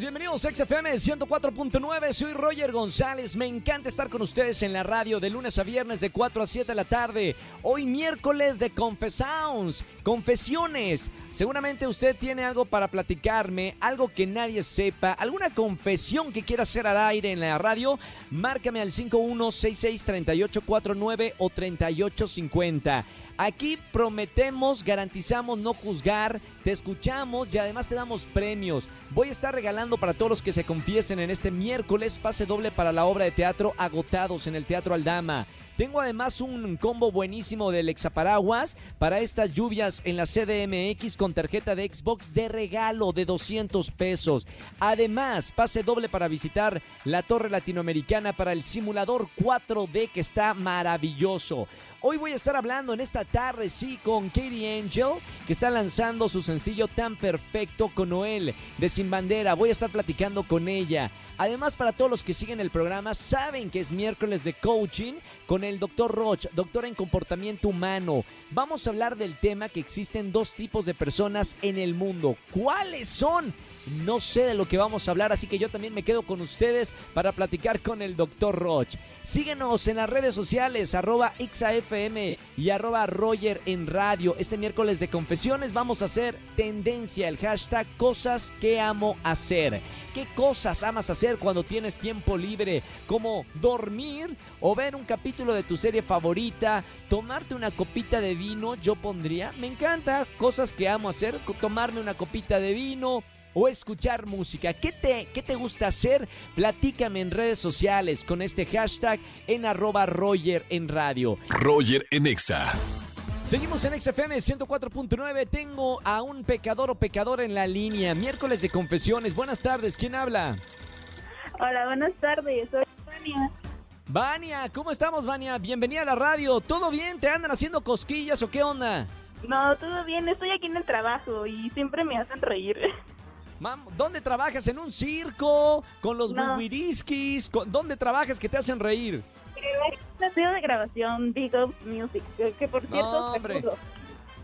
Bienvenidos a XFM 104.9. Soy Roger González. Me encanta estar con ustedes en la radio de lunes a viernes de 4 a 7 de la tarde. Hoy miércoles de Confessounds, confesiones. Seguramente usted tiene algo para platicarme, algo que nadie sepa, alguna confesión que quiera hacer al aire en la radio. Márcame al 51663849 o 3850. Aquí prometemos, garantizamos no juzgar, te escuchamos y además te damos premios. Voy a estar regalando para todos los que se confiesen en este miércoles pase doble para la obra de teatro Agotados en el Teatro Aldama. Tengo además un combo buenísimo del Exaparaguas para estas lluvias en la CDMX con tarjeta de Xbox de regalo de 200 pesos. Además, pase doble para visitar la Torre Latinoamericana para el simulador 4D que está maravilloso. Hoy voy a estar hablando en esta tarde, sí, con Katie Angel, que está lanzando su sencillo Tan Perfecto con Noel de Sin Bandera. Voy a estar platicando con ella. Además, para todos los que siguen el programa, saben que es miércoles de coaching con el doctor Roch, doctor en comportamiento humano. Vamos a hablar del tema que existen dos tipos de personas en el mundo. ¿Cuáles son? No sé de lo que vamos a hablar, así que yo también me quedo con ustedes para platicar con el doctor Roch. Síguenos en las redes sociales, arroba XAFM y arroba Roger en radio. Este miércoles de confesiones vamos a hacer tendencia, el hashtag cosas que amo hacer. ¿Qué cosas amas hacer cuando tienes tiempo libre? Como dormir o ver un capítulo de tu serie favorita, tomarte una copita de vino, yo pondría. Me encanta cosas que amo hacer, tomarme una copita de vino o escuchar música. ¿Qué te, ¿Qué te gusta hacer? Platícame en redes sociales con este hashtag en arroba Roger en radio. Roger en Exa. Seguimos en XFM 104.9. Tengo a un pecador o pecadora en la línea. Miércoles de confesiones. Buenas tardes. ¿Quién habla? Hola, buenas tardes. Soy Vania. Vania, ¿cómo estamos, Vania? Bienvenida a la radio. ¿Todo bien? ¿Te andan haciendo cosquillas o qué onda? No, todo bien. Estoy aquí en el trabajo y siempre me hacen reír. ¿dónde trabajas? ¿En un circo? ¿Con los No. ¿Con- ¿Dónde trabajas que te hacen reír? La estudio de grabación Big Up Music, que, por cierto No.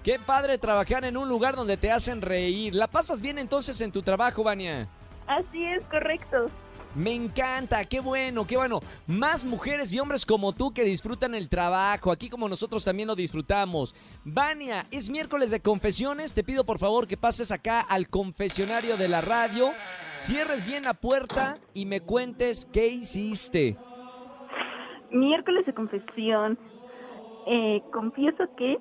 Qué padre trabajar en un lugar donde te hacen reír. ¿La pasas bien entonces en tu trabajo, Vania? Así es, correcto. Me encanta, qué bueno, qué bueno. Más mujeres y hombres como tú que disfrutan el trabajo, aquí como nosotros también lo disfrutamos. Vania, es miércoles de confesiones, te pido por favor que pases acá al confesionario de la radio, cierres bien la puerta y me cuentes qué hiciste. Miércoles de confesión. Eh, confieso que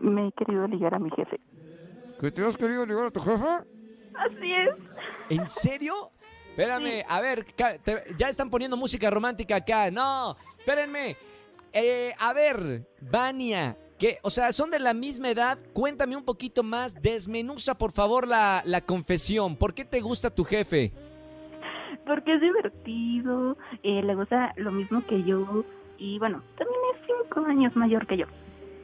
me he querido ligar a mi jefe. ¿Que te has querido ligar a tu jefa? Así es. ¿En serio? Espérame, a ver, ca- te- ya están poniendo música romántica acá. No, espérenme. Eh, a ver, Vania, que, o sea, son de la misma edad. Cuéntame un poquito más. Desmenuza, por favor, la, la confesión. ¿Por qué te gusta tu jefe? Porque es divertido, eh, le gusta lo mismo que yo y bueno, también es cinco años mayor que yo.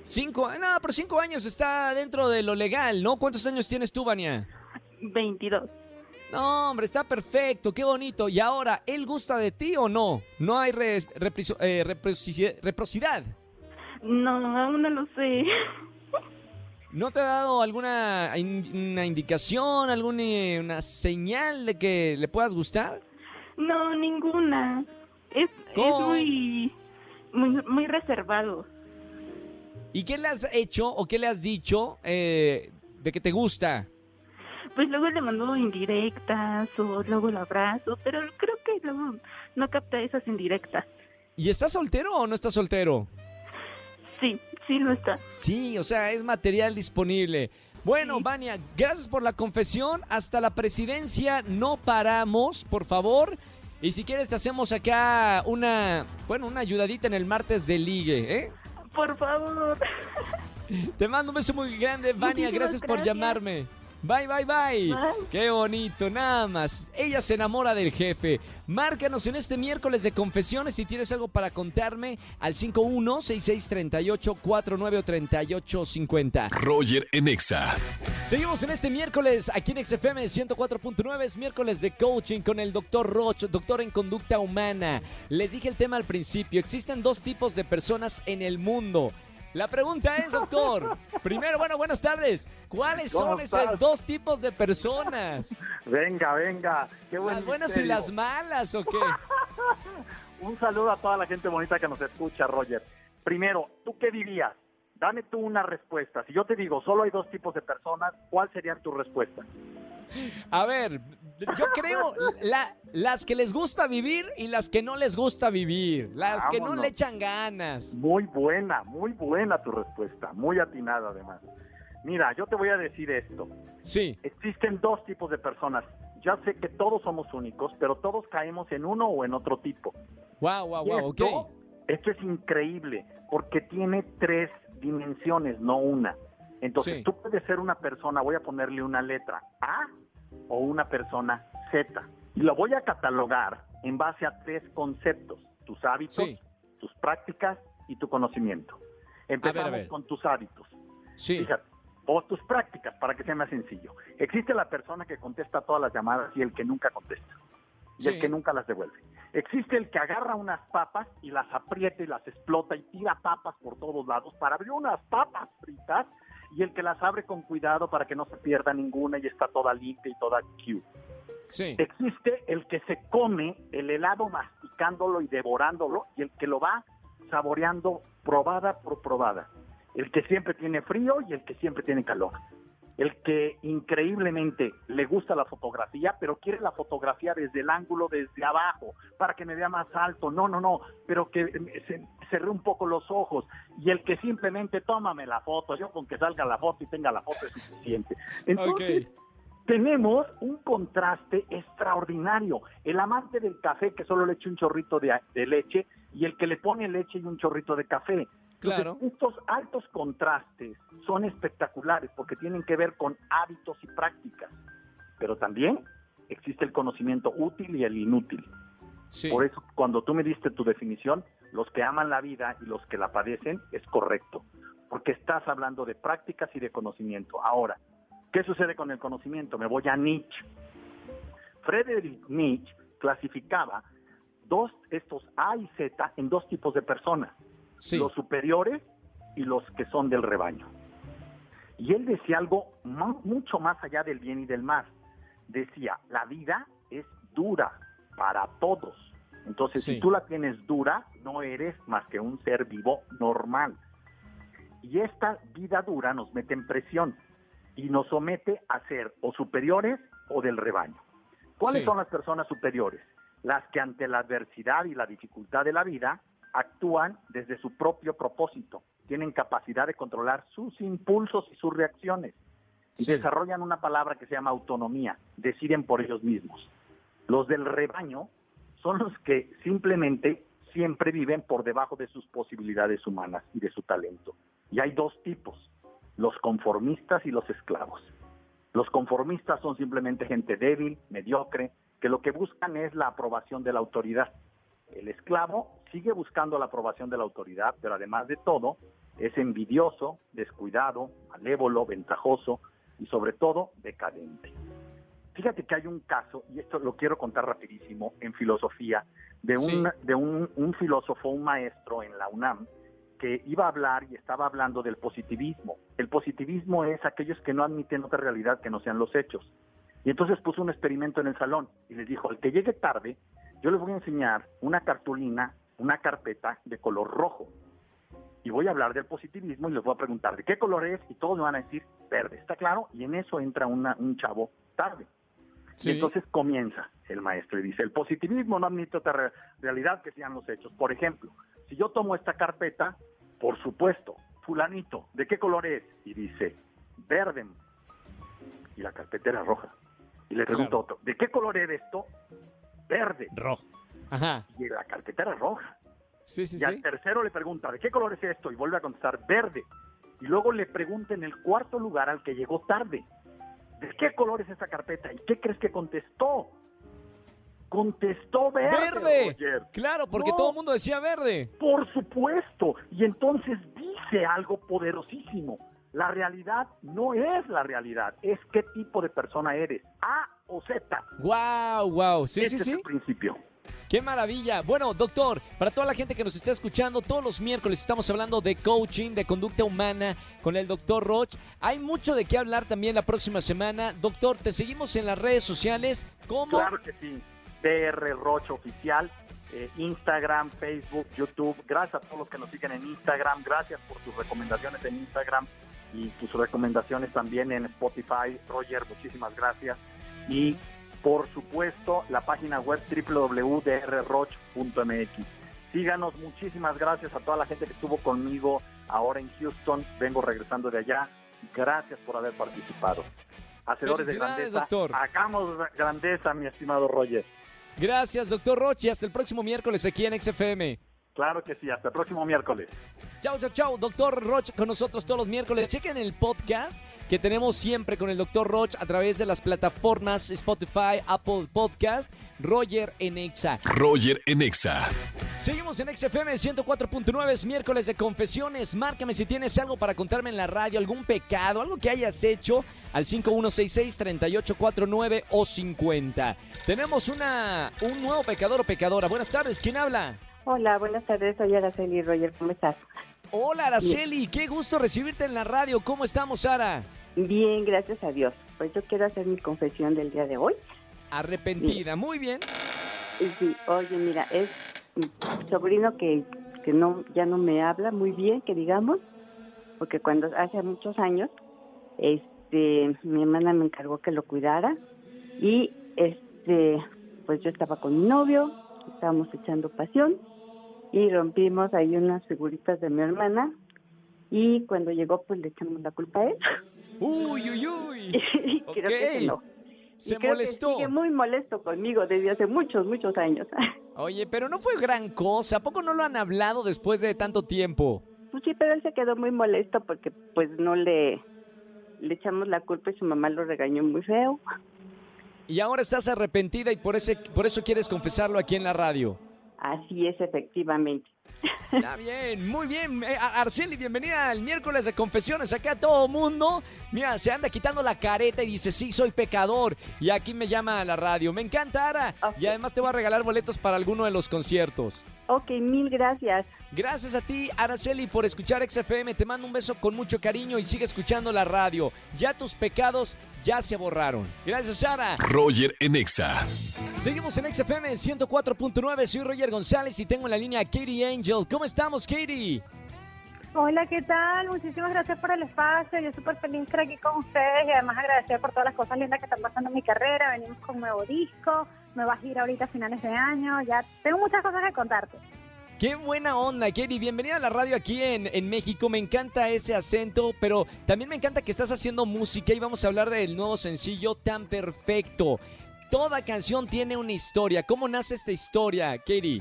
Cinco, no, pero cinco años está dentro de lo legal, ¿no? ¿Cuántos años tienes tú, Vania? 22. No, hombre, está perfecto, qué bonito. Y ahora, ¿él gusta de ti o no? No hay res- repriso- eh, reproci- reciprocidad. No, aún no lo sé. ¿No te ha dado alguna in- una indicación, alguna una señal de que le puedas gustar? No, ninguna. Es, es muy, muy, muy reservado. ¿Y qué le has hecho o qué le has dicho eh, de que te gusta? Pues luego le mando indirectas o luego lo abrazo, pero creo que luego no capta esas indirectas. ¿Y estás soltero o no estás soltero? Sí, sí lo está. Sí, o sea, es material disponible. Bueno, Vania, gracias por la confesión. Hasta la presidencia no paramos, por favor. Y si quieres te hacemos acá una, bueno, una ayudadita en el martes de ligue, ¿eh? Por favor. Te mando un beso muy grande, Vania. Gracias por llamarme. Bye, bye, bye. Bye. Qué bonito, nada más. Ella se enamora del jefe. Márcanos en este miércoles de confesiones si tienes algo para contarme al 51663849 o 3850. Roger en Exa. Seguimos en este miércoles aquí en XFM 104.9, es miércoles de coaching con el doctor Roch, doctor en conducta humana. Les dije el tema al principio, existen dos tipos de personas en el mundo. La pregunta es, doctor, primero, bueno, buenas tardes, ¿cuáles ¿Cómo son esos dos tipos de personas? Venga, venga. Qué buen ¿Las buenas y las malas o qué? Un saludo a toda la gente bonita que nos escucha, Roger. Primero, ¿tú qué dirías? Dame tú una respuesta. Si yo te digo, solo hay dos tipos de personas, ¿cuál sería tu respuesta? A ver, yo creo la- las que les gusta vivir y las que no les gusta vivir, las que no le echan ganas. Muy buena, muy buena tu respuesta. Muy atinada, además. Mira, yo te voy a decir esto. Sí, Existen dos tipos de personas. Ya sé que todos somos únicos, pero todos caemos en uno o en otro tipo. wow, wow, wow, ok. esto, esto es increíble porque tiene tres dimensiones, no una. Entonces, Sí. tú puedes ser una persona, voy a ponerle una letra A o una persona Z. Y lo voy a catalogar en base a tres conceptos, tus hábitos, Sí. tus prácticas y tu conocimiento. Empezamos ver. con tus hábitos. Sí, Fíjate, o tus prácticas para que sea más sencillo. Existe la persona que contesta todas las llamadas y el que nunca contesta. Y Sí. el que nunca las devuelve. Existe el que agarra unas papas y las aprieta y las explota y tira papas por todos lados para abrir unas papas fritas y el que las abre con cuidado para que no se pierda ninguna y está toda limpia y toda cute. sí. Existe el que se come el helado masticándolo y devorándolo y el que lo va saboreando probada por probada. El que siempre tiene frío y el que siempre tiene calor. El que increíblemente le gusta la fotografía, pero quiere la fotografía desde el ángulo desde abajo, para que me vea más alto. No, no, no, pero que eh, se cerré un poco los ojos. Y el que simplemente tómame la foto, yo con que salga la foto y tenga la foto es suficiente. Entonces, tenemos un contraste extraordinario. El amante del café que solo le echa un chorrito de, de leche y el que le pone leche y un chorrito de café. Entonces, Claro. estos altos contrastes son espectaculares porque tienen que ver con hábitos y prácticas. Pero también existe el conocimiento útil y el inútil. Sí. Por eso, cuando tú me diste tu definición, los que aman la vida y los que la padecen, es correcto. Porque estás hablando de prácticas y de conocimiento. Ahora, ¿qué sucede con el conocimiento? Me voy a Nietzsche. Friedrich Nietzsche clasificaba dos, estos A y Z en dos tipos de personas. Sí. Los superiores y los que son del rebaño. Y él decía algo mu- mucho más allá del bien y del mal. Decía, la vida es dura para todos. Entonces, Sí. si tú la tienes dura, no eres más que un ser vivo normal. Y esta vida dura nos mete en presión y nos somete a ser o superiores o del rebaño. ¿Cuáles Sí. son las personas superiores? Las que ante la adversidad y la dificultad de la vida actúan desde su propio propósito, tienen capacidad de controlar sus impulsos y sus reacciones y Sí. desarrollan una palabra que se llama autonomía, deciden por ellos mismos. Los del rebaño son los que simplemente siempre viven por debajo de sus posibilidades humanas y de su talento. Y hay dos tipos, los conformistas y los esclavos. Los conformistas son simplemente gente débil, mediocre, que lo que buscan es la aprobación de la autoridad. El esclavo sigue buscando la aprobación de la autoridad, pero además de todo, es envidioso, descuidado, malévolo, ventajoso y sobre todo decadente. Fíjate que hay un caso, y esto lo quiero contar rapidísimo, en filosofía, de un, Sí. de un, un filósofo, un maestro en la UNAM, que iba a hablar y estaba hablando del positivismo. El positivismo es aquellos que no admiten otra realidad que no sean los hechos. Y entonces puso un experimento en el salón y les dijo, al que llegue tarde, yo les voy a enseñar una cartulina, una carpeta de color rojo. Y voy a hablar del positivismo y les voy a preguntar de qué color es y todos me van a decir verde, ¿está claro? Y en eso entra una- un chavo tarde. Sí. Y entonces comienza el maestro y dice, el positivismo no admite otra re- realidad que sean los hechos. Por ejemplo, si yo tomo esta carpeta, por supuesto, fulanito, ¿de qué color es? Y dice, verde. Y la carpeta era roja. Y le pregunto Claro. a otro, ¿de qué color es esto? Verde. Rojo. Ajá. Y la carpeta era roja. Sí, sí, Y al sí. tercero le pregunta, ¿de qué color es esto? Y vuelve a contestar, verde. Y luego le pregunta en el cuarto lugar al que llegó tarde. ¿de qué color es esa carpeta? ¿Y qué crees que contestó? Contestó verde. ¡Verde! Roger. Claro, porque No. todo el mundo decía verde. Por supuesto. Y entonces dice algo poderosísimo. La realidad no es la realidad, es qué tipo de persona eres, A o Z. ¡Wow, wow! Sí, Ese sí, es sí. el principio. ¡Qué maravilla! Bueno, doctor, para toda la gente que nos está escuchando, todos los miércoles estamos hablando de coaching, de conducta humana con el doctor Roch. Hay mucho de qué hablar también la próxima semana. Doctor, te seguimos en las redes sociales. ¿Cómo? Claro que sí. DR Rocha Oficial, eh, Instagram, Facebook, YouTube. Gracias a todos los que nos siguen en Instagram. Gracias por tus recomendaciones en Instagram y tus recomendaciones también en Spotify. Roger, muchísimas gracias. Y por supuesto, la página web www.drroch.mx. Síganos, muchísimas gracias a toda la gente que estuvo conmigo ahora en Houston. Vengo regresando de allá. Gracias por haber participado. Hacedores de grandeza. doctor. Hagamos grandeza, mi estimado Roger. Gracias, doctor Roch, y hasta el próximo miércoles aquí en XFM. Claro que sí, hasta el próximo miércoles. Chau, chau, chau. Doctor Roch con nosotros todos los miércoles. Chequen el podcast que tenemos siempre con el doctor Roch a través de las plataformas Spotify, Apple Podcast, Roger en Exa. Roger en Exa. Seguimos en XFM 104.9, es miércoles de confesiones. Márcame si tienes algo para contarme en la radio, algún pecado, algo que hayas hecho al 5166-3849 o 50. Tenemos una, un nuevo pecador o pecadora. Buenas tardes, ¿quién habla? Hola, buenas tardes, soy Araceli Roger, ¿cómo estás? Hola, Araceli, qué gusto recibirte en la radio. ¿Cómo estamos, Sara? Bien, gracias a Dios. Pues yo quiero hacer mi confesión del día de hoy. Arrepentida, muy bien. Sí, oye, mira, es mi sobrino que, que no ya no me habla muy bien, que digamos, porque cuando hace muchos años, este, mi hermana me encargó que lo cuidara y este, pues yo estaba con mi novio, estábamos echando pasión y rompimos ahí unas figuritas de mi hermana y cuando llegó pues le echamos la culpa a él Uy, uy, uy. y creo que se. Y creo que molestó. sigue muy molesto conmigo desde hace muchos, muchos años. Oye, pero no fue gran cosa. ¿A poco no lo han hablado después de tanto tiempo? Pues sí, pero él se quedó muy molesto porque pues no le, le echamos la culpa y su mamá lo regañó muy feo. Y ahora estás arrepentida y por, ese, por eso quieres confesarlo aquí en la radio. Así es, efectivamente. Está bien, muy bien. Eh, Ar- Arceli, bienvenida al miércoles de confesiones. Acá todo mundo, mira, se anda quitando la careta y dice, sí, soy pecador. Y aquí me llama a la radio. Me encanta, Ara. Y además te voy a regalar boletos para alguno de los conciertos. Ok, mil gracias. Gracias a ti, Araceli, por escuchar XFM. Te mando un beso con mucho cariño y sigue escuchando la radio. Ya tus pecados ya se borraron. Gracias, Sara. Roger en Exa. Seguimos en XFM 104.9. Soy Roger González y tengo en la línea a Katie Angel. ¿Cómo estamos, Katie? Hola, ¿qué tal? Muchísimas gracias por el espacio. Yo súper feliz de estar aquí con ustedes y además agradecida por todas las cosas lindas que están pasando en mi carrera. Venimos con nuevo disco, nueva gira ahorita a finales de año. Ya tengo muchas cosas que contarte. Qué buena onda, Katie. Bienvenida a la radio aquí en, en México. Me encanta ese acento, pero también me encanta que estás haciendo música y vamos a hablar del nuevo sencillo Tan Perfecto. Toda canción tiene una historia. ¿Cómo nace esta historia, Katie?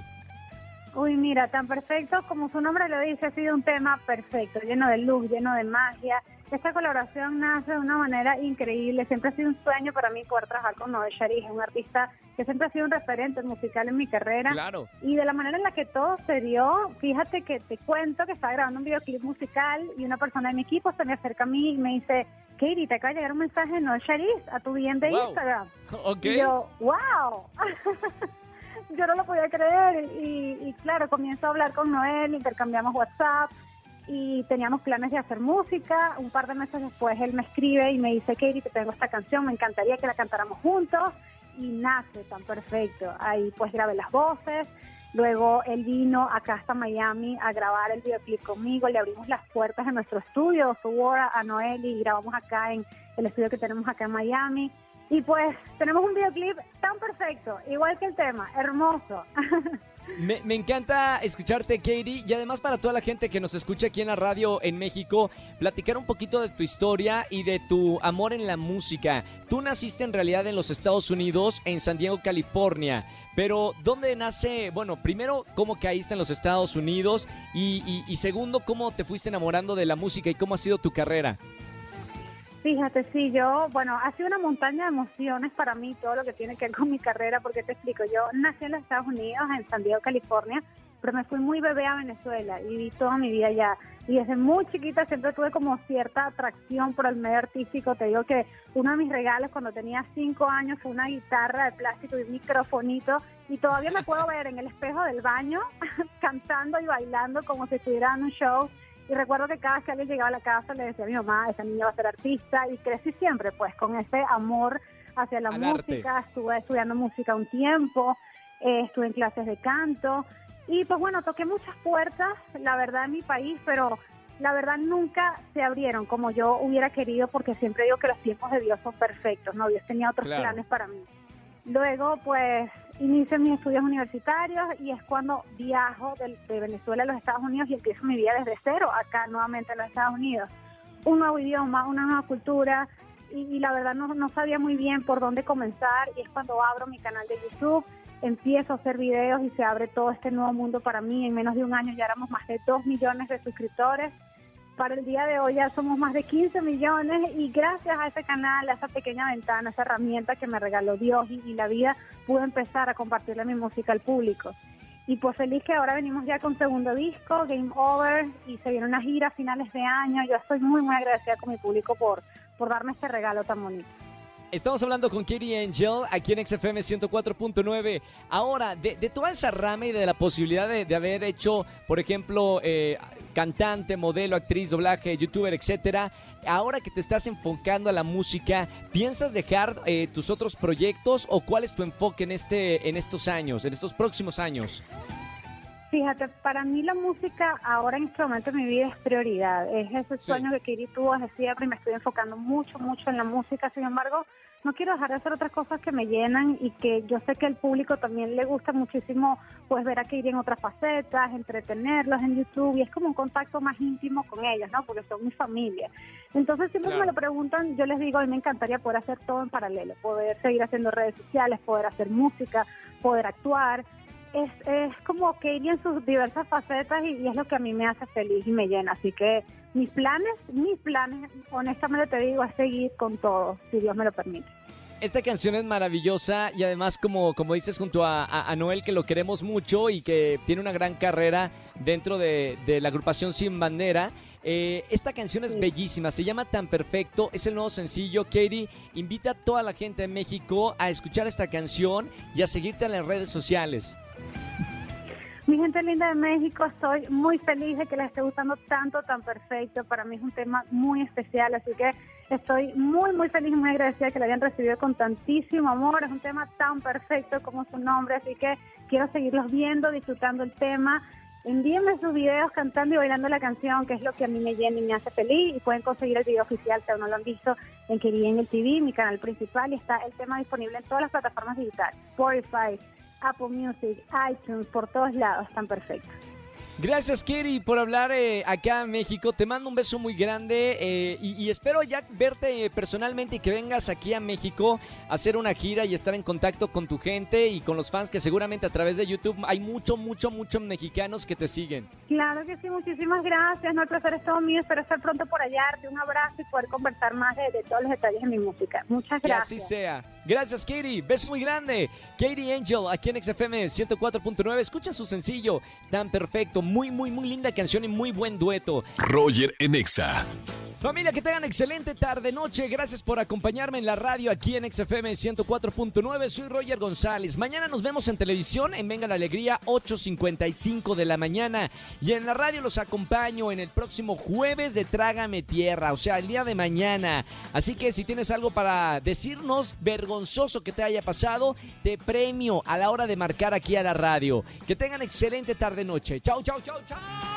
Uy, mira, tan perfecto como su nombre lo dice, ha sido un tema perfecto, lleno de luz, lleno de magia. Esta colaboración nace de una manera increíble. Siempre ha sido un sueño para mí poder trabajar con Noel Sharif, un artista que siempre ha sido un referente musical en mi carrera. Claro. Y de la manera en la que todo se dio, fíjate que te cuento que estaba grabando un videoclip musical y una persona de mi equipo se me acerca a mí y me dice, Katie, te acaba de llegar un mensaje de Noel Sharif a tu bien de Wow. Instagram. Ok. Y yo, wow. yo no lo podía creer y, y claro, comienzo a hablar con Noel, intercambiamos WhatsApp y teníamos planes de hacer música. Un par de meses después él me escribe y me dice, Katie, te tengo esta canción, me encantaría que la cantáramos juntos y nace tan perfecto. Ahí pues grabé las voces. Luego él vino acá hasta Miami a grabar el videoclip conmigo, le abrimos las puertas de nuestro estudio, su a, a Noel y grabamos acá en el estudio que tenemos acá en Miami. Y pues tenemos un videoclip tan perfecto, igual que el tema, hermoso. Me, encanta escucharte, Katie, y además para toda la gente que nos escucha aquí en la radio en México, platicar un poquito de tu historia y de tu amor en la música. Tú naciste en realidad en los Estados Unidos, en San Diego, California, pero ¿dónde nace? Bueno, primero, ¿cómo caíste en los Estados Unidos? Y- y segundo, ¿cómo te fuiste enamorando de la música y cómo ha sido tu carrera? Fíjate, sí, yo, bueno, ha sido una montaña de emociones para mí todo lo que tiene que ver con mi carrera, porque te explico, yo nací en los Estados Unidos, en San Diego, California, pero me fui muy bebé a Venezuela y viví toda mi vida allá. Y desde muy chiquita siempre tuve como cierta atracción por el medio artístico. Te digo que uno de mis regalos cuando tenía cinco años fue una guitarra de plástico y un microfonito. Y todavía me puedo ver en el espejo del baño cantando y bailando como si estuviera en un show. Y recuerdo que cada vez que alguien llegaba a la casa le decía a mi mamá, esa niña va a ser artista. Y crecí siempre pues con ese amor hacia la música. Estuve estudiando música un tiempo, eh, estuve en clases de canto. Y pues bueno, toqué muchas puertas, la verdad, en mi país, pero la verdad nunca se abrieron como yo hubiera querido, porque siempre digo que los tiempos de Dios son perfectos, ¿no? Dios tenía otros planes para mí. Luego, pues, inicio mis estudios universitarios y es cuando viajo de, Venezuela a los Estados Unidos y empiezo mi vida desde cero, acá nuevamente en los Estados Unidos. Un nuevo idioma, una nueva cultura y, la verdad no, no sabía muy bien por dónde comenzar y es cuando abro mi canal de YouTube empiezo a hacer videos y se abre todo este nuevo mundo para mí. En menos de un año ya éramos más de 2 millones de suscriptores. Para el día de hoy ya somos más de 15 millones y gracias a ese canal, a esa pequeña ventana, a esa herramienta que me regaló Dios y, la vida, pude empezar a compartirle mi música al público. Y pues feliz que ahora venimos ya con segundo disco, Game Over, y se viene una gira a finales de año. Yo estoy muy, muy agradecida con mi público por, por darme este regalo tan bonito. Estamos hablando con Katie Angel aquí en XFM 104.9. Ahora, de, toda esa rama y de la posibilidad de, haber hecho, por ejemplo, eh, cantante, modelo, actriz, doblaje, youtuber, etcétera, ahora que te estás enfocando a la música, ¿piensas dejar eh, tus otros proyectos o cuál es tu enfoque en, este, en estos años, en estos próximos años? Fíjate, para mí la música ahora en este momento de mi vida es prioridad. Es ese sueño que Kiri tuvo desde siempre y me estoy enfocando mucho, mucho en la música. Sin embargo, no quiero dejar de hacer otras cosas que me llenan y que yo sé que al público también le gusta muchísimo pues ver a Kiri en otras facetas, entretenerlos en YouTube y es como un contacto más íntimo con ellos, ¿no? Porque son mi familia. Entonces siempre me lo preguntan, yo les digo, a mí me encantaría poder hacer todo en paralelo, poder seguir haciendo redes sociales, poder hacer música, poder actuar es, es como que iría en sus diversas facetas y, es lo que a mí me hace feliz y me llena. Así que mis planes, mis planes, honestamente te digo, es seguir con todo, si Dios me lo permite. Esta canción es maravillosa y además como, como dices junto a, Noel que lo queremos mucho y que tiene una gran carrera dentro de, la agrupación Sin Bandera. Eh, esta canción es bellísima, se llama Tan Perfecto, es el nuevo sencillo. Katie, invita a toda la gente de México a escuchar esta canción y a seguirte en las redes sociales. Gente linda de México, estoy muy feliz de que les esté gustando tanto, tan perfecto. Para mí es un tema muy especial, así que estoy muy, muy feliz y muy agradecida que lo hayan recibido con tantísimo amor. Es un tema tan perfecto como su nombre, así que quiero seguirlos viendo, disfrutando el tema. Envíenme sus videos cantando y bailando la canción, que es lo que a mí me llena y me hace feliz. Y pueden conseguir el video oficial, si aún no lo han visto, en que en el TV, mi canal principal. Y está el tema disponible en todas las plataformas digitales: Spotify, Apple Music, iTunes, por todos lados, están perfectos. Gracias, Kerry, por hablar eh, acá en México. Te mando un beso muy grande eh, y, espero ya verte personalmente y que vengas aquí a México a hacer una gira y estar en contacto con tu gente y con los fans que seguramente a través de YouTube hay mucho, mucho, muchos mexicanos que te siguen. Claro que sí, muchísimas gracias. No, el placer es todo mío. Espero estar pronto por allá, darte un abrazo y poder conversar más de, todos los detalles de mi música. Muchas gracias. Que así sea. Gracias, Katie. Beso muy grande. Katie Angel, aquí en XFM 104.9. Escucha su sencillo, tan perfecto muy, muy, muy linda canción y muy buen dueto. Roger Enexa. Familia, que tengan excelente tarde, noche. Gracias por acompañarme en la radio aquí en XFM 104.9. Soy Roger González. Mañana nos vemos en televisión en Venga la Alegría, 8.55 de la mañana. Y en la radio los acompaño en el próximo jueves de Trágame Tierra, o sea, el día de mañana. Así que si tienes algo para decirnos vergonzoso que te haya pasado, te premio a la hora de marcar aquí a la radio. Que tengan excelente tarde, noche. Chau, chau, chau, chau.